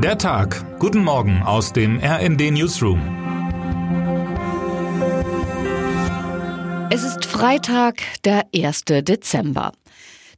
Der Tag. Guten Morgen aus dem RND Newsroom. Es ist Freitag, der 1. Dezember.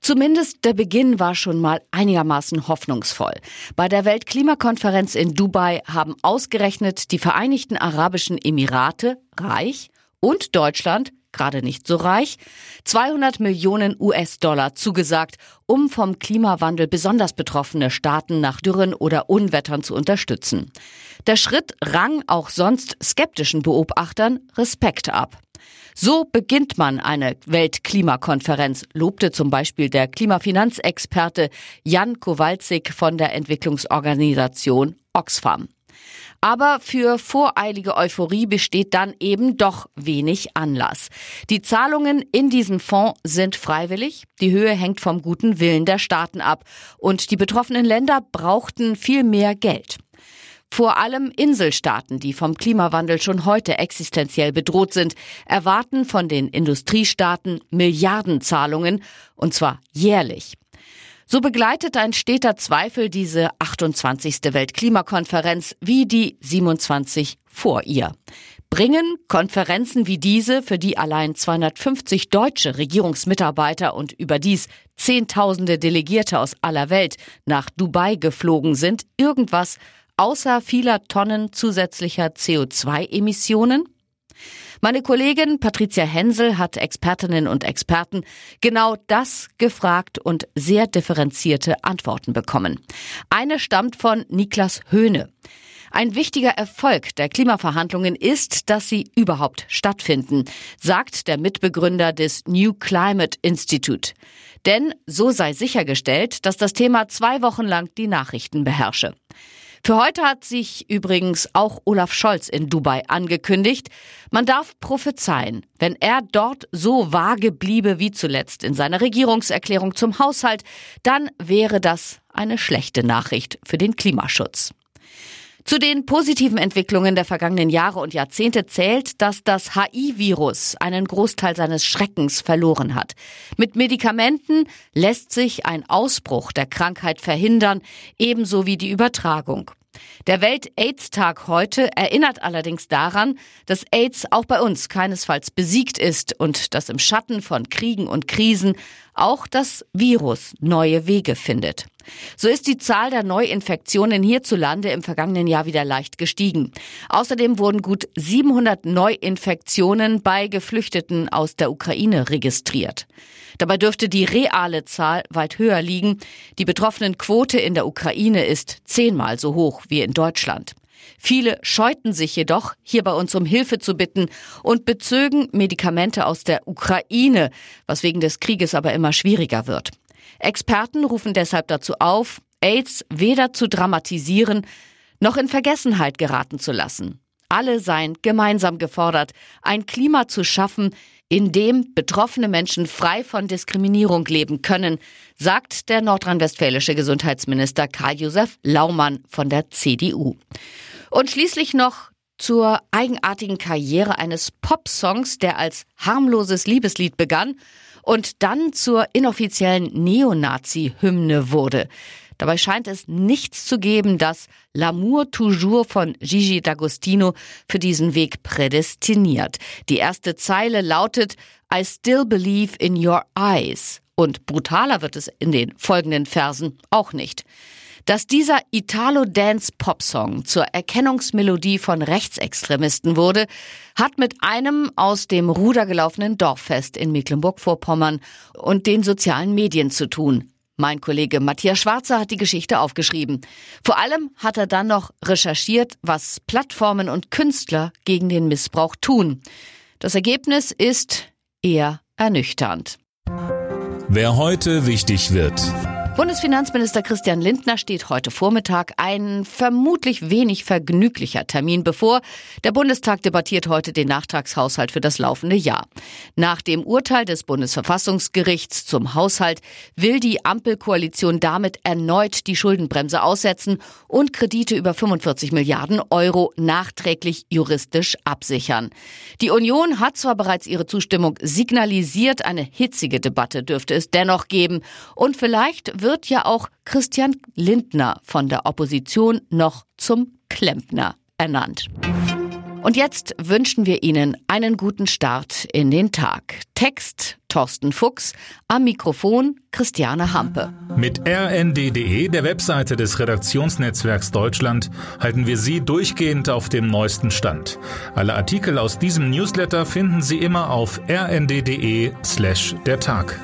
Zumindest der Beginn war schon mal einigermaßen hoffnungsvoll. Bei der Weltklimakonferenz in Dubai haben ausgerechnet die Vereinigten Arabischen Emirate reich und Deutschland gerade nicht so reich, 200 Millionen US-Dollar zugesagt, um vom Klimawandel besonders betroffene Staaten nach Dürren oder Unwettern zu unterstützen. Der Schritt rang auch sonst skeptischen Beobachtern Respekt ab. So beginnt man eine Weltklimakonferenz, lobte zum Beispiel der Klimafinanzexperte Jan Kowalczyk von der Entwicklungsorganisation Oxfam. Aber für voreilige Euphorie besteht dann eben doch wenig Anlass. Die Zahlungen in diesem Fonds sind freiwillig. Die Höhe hängt vom guten Willen der Staaten ab. Und die betroffenen Länder brauchten viel mehr Geld. Vor allem Inselstaaten, die vom Klimawandel schon heute existenziell bedroht sind, erwarten von den Industriestaaten Milliardenzahlungen, und zwar jährlich. So begleitet ein steter Zweifel diese 28. Weltklimakonferenz wie die 27 vor ihr. Bringen Konferenzen wie diese, für die allein 250 deutsche Regierungsmitarbeiter und überdies Zehntausende Delegierte aus aller Welt nach Dubai geflogen sind, irgendwas außer vieler Tonnen zusätzlicher CO2-Emissionen? Meine Kollegin Patricia Hensel hat Expertinnen und Experten genau das gefragt und sehr differenzierte Antworten bekommen. Eine stammt von Niklas Höhne. Ein wichtiger Erfolg der Klimaverhandlungen ist, dass sie überhaupt stattfinden, sagt der Mitbegründer des New Climate Institute. Denn so sei sichergestellt, dass das Thema zwei Wochen lang die Nachrichten beherrsche. Für heute hat sich übrigens auch Olaf Scholz in Dubai angekündigt. Man darf prophezeien, wenn er dort so vage bliebe wie zuletzt in seiner Regierungserklärung zum Haushalt, dann wäre das eine schlechte Nachricht für den Klimaschutz. Zu den positiven Entwicklungen der vergangenen Jahre und Jahrzehnte zählt, dass das HI-Virus einen Großteil seines Schreckens verloren hat. Mit Medikamenten lässt sich ein Ausbruch der Krankheit verhindern, ebenso wie die Übertragung. Der Welt-AIDS-Tag heute erinnert allerdings daran, dass AIDS auch bei uns keinesfalls besiegt ist und dass im Schatten von Kriegen und Krisen auch das Virus neue Wege findet. So ist die Zahl der Neuinfektionen hierzulande im vergangenen Jahr wieder leicht gestiegen. Außerdem wurden gut 700 Neuinfektionen bei Geflüchteten aus der Ukraine registriert. Dabei dürfte die reale Zahl weit höher liegen. Die betroffenen Quote in der Ukraine ist zehnmal so hoch wie in Deutschland. Viele scheuten sich jedoch, hier bei uns um Hilfe zu bitten und bezögen Medikamente aus der Ukraine, was wegen des Krieges aber immer schwieriger wird. Experten rufen deshalb dazu auf, AIDS weder zu dramatisieren noch in Vergessenheit geraten zu lassen. Alle seien gemeinsam gefordert, ein Klima zu schaffen, in dem betroffene Menschen frei von Diskriminierung leben können, sagt der nordrhein-westfälische Gesundheitsminister Karl-Josef Laumann von der CDU. Und schließlich noch zur eigenartigen Karriere eines Popsongs, der als harmloses Liebeslied begann und dann zur inoffiziellen Neonazi-Hymne wurde. Dabei scheint es nichts zu geben, das L'amour toujours von Gigi D'Agostino für diesen Weg prädestiniert. Die erste Zeile lautet I still believe in your eyes. Und brutaler wird es in den folgenden Versen auch nicht. Dass dieser Italo-Dance-Pop-Song zur Erkennungsmelodie von Rechtsextremisten wurde, hat mit einem aus dem Ruder gelaufenen Dorffest in Mecklenburg-Vorpommern und den sozialen Medien zu tun. Mein Kollege Matthias Schwarzer hat die Geschichte aufgeschrieben. Vor allem hat er dann noch recherchiert, was Plattformen und Künstler gegen den Missbrauch tun. Das Ergebnis ist eher ernüchternd. Wer heute wichtig wird. Bundesfinanzminister Christian Lindner steht heute Vormittag ein vermutlich wenig vergnüglicher Termin bevor. Der Bundestag debattiert heute den Nachtragshaushalt für das laufende Jahr. Nach dem Urteil des Bundesverfassungsgerichts zum Haushalt will die Ampelkoalition damit erneut die Schuldenbremse aussetzen und Kredite über 45 Milliarden Euro nachträglich juristisch absichern. Die Union hat zwar bereits ihre Zustimmung signalisiert, eine hitzige Debatte dürfte es dennoch geben und vielleicht wird wird ja auch Christian Lindner von der Opposition noch zum Klempner ernannt. Und jetzt wünschen wir Ihnen einen guten Start in den Tag. Text Thorsten Fuchs, am Mikrofon Christiane Hampe. Mit rnd.de, der Webseite des Redaktionsnetzwerks Deutschland, halten wir Sie durchgehend auf dem neuesten Stand. Alle Artikel aus diesem Newsletter finden Sie immer auf rnd.de slash der Tag.